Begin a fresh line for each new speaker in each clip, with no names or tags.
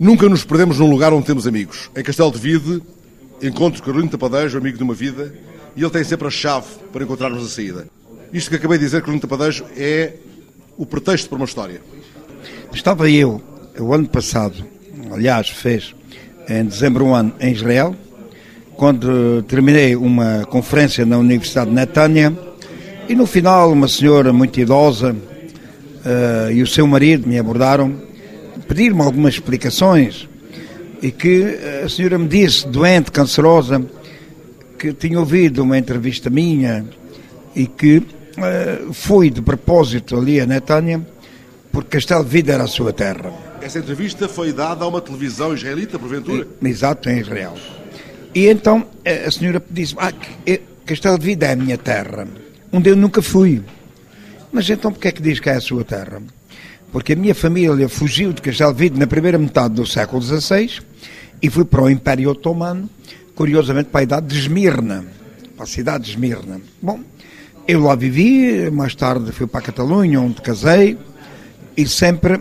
Nunca nos perdemos num lugar onde temos amigos. Em Castelo de Vide, encontro Carolino Tapadejo, amigo de uma vida, e ele tem sempre a chave para encontrarmos a saída. Isto que acabei de dizer, Carolino Tapadejo, é o pretexto para uma história.
Estava eu, o ano passado, aliás, fez em dezembro um ano em Israel, quando terminei uma conferência na Universidade de Netânia, e no final uma senhora muito idosa uh, e o seu marido me abordaram pedir-me algumas explicações e que eh, a senhora me disse, doente, cancerosa, que tinha ouvido uma entrevista minha e que uh, foi de propósito ali a Netânia porque Castelo de Vida era a sua terra.
Essa entrevista foi dada a uma televisão israelita, porventura?
Exato, em Israel. E então a senhora disse ah, Castelo de Vida é a minha terra, onde eu nunca fui. Mas então porquê é que diz que é a sua terra? Porque a minha família fugiu de Castelvide na primeira metade do século XVI e fui para o Império Otomano, curiosamente para a idade de Esmirna, para a cidade de Esmirna. Bom, eu lá vivi, mais tarde fui para a Catalunha, onde casei, e sempre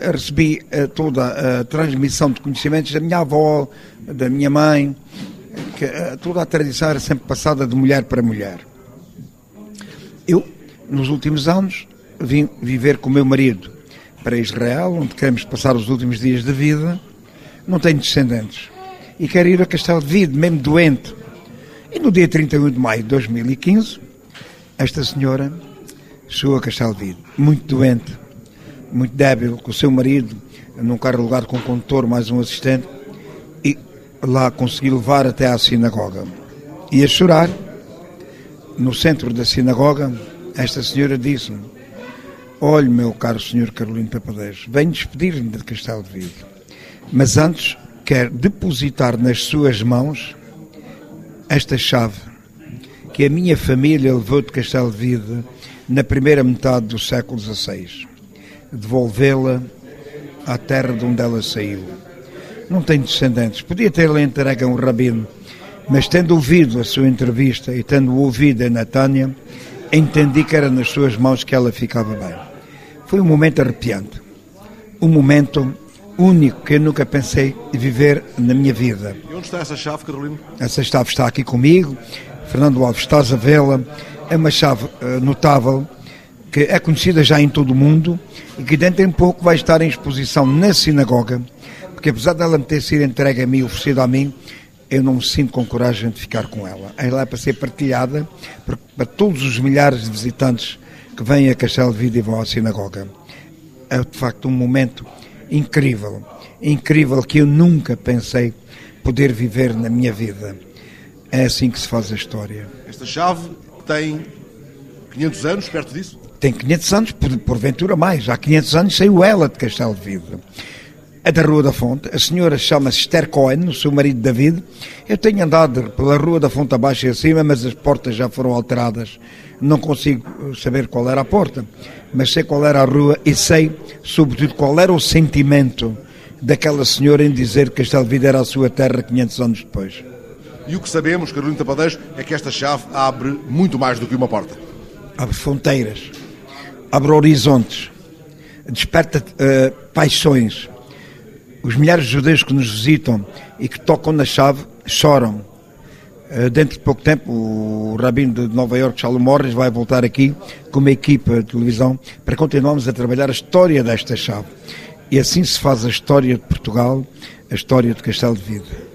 recebi uh, toda a transmissão de conhecimentos da minha avó, da minha mãe, que uh, toda a tradição era sempre passada de mulher para mulher. Eu, nos últimos anos, vim viver com o meu marido para Israel, onde queremos passar os últimos dias de vida, não tenho descendentes. E quero ir a Castelo de Vide, mesmo doente. E no dia 31 de maio de 2015, esta senhora chegou a Castelo de Vide, muito doente, muito débil, com o seu marido, num carro alugado com um condutor, mais um assistente, e lá consegui levar até à sinagoga. E a chorar, no centro da sinagoga, esta senhora disse-me: Olhe, meu caro senhor Carolino Papadejo, venho despedir-me de Castelo de Vigo, mas antes quero depositar nas suas mãos esta chave que a minha família levou de Castelo de Vigo na primeira metade do século XVI. Devolvê-la à terra de onde ela saiu. Não tenho descendentes. Podia ter-lhe entregue a um rabino, mas tendo ouvido a sua entrevista e tendo ouvido a Natânia, entendi que era nas suas mãos que ela ficava bem. Foi um momento arrepiante. Um momento único que eu nunca pensei viver na minha vida.
E onde está essa chave, Carolina?
Essa chave está aqui comigo. Fernando Alves, estás a vê-la. É uma chave uh, notável que é conhecida já em todo o mundo e que dentro de um pouco vai estar em exposição na sinagoga, porque apesar dela me ter sido entregue a mim, oferecida a mim, eu não me sinto com coragem de ficar com ela. Ela é para ser partilhada para todos os milhares de visitantes que vêm a Castelo de Vida e vão à sinagoga. É de facto um momento incrível, incrível que eu nunca pensei poder viver na minha vida. É assim que se faz a história.
Esta chave tem 500 anos, perto disso?
Tem 500 anos, por, porventura mais. Há 500 anos saiu ela de Castelo de Vida. É da Rua da Fonte. A senhora chama-se Esther Cohen, o seu marido David. Eu tenho andado pela Rua da Fonte abaixo e acima, mas as portas já foram alteradas. Não consigo saber qual era a porta, mas sei qual era a rua e sei, sobretudo, qual era o sentimento daquela senhora em dizer que Castelo de Vida era a sua terra 500 anos depois.
E o que sabemos, Carolina Tapadejo, é que esta chave abre muito mais do que uma porta.
Abre fronteiras, abre horizontes, desperta uh, paixões, os milhares de judeus que nos visitam e que tocam na chave choram. Eh, dentro de pouco tempo, o rabino de Nova Iorque, Shalom Morris, vai voltar aqui com uma equipa de televisão para continuarmos a trabalhar a história desta chave. E assim se faz a história de Portugal, a história de Castelo de Vida.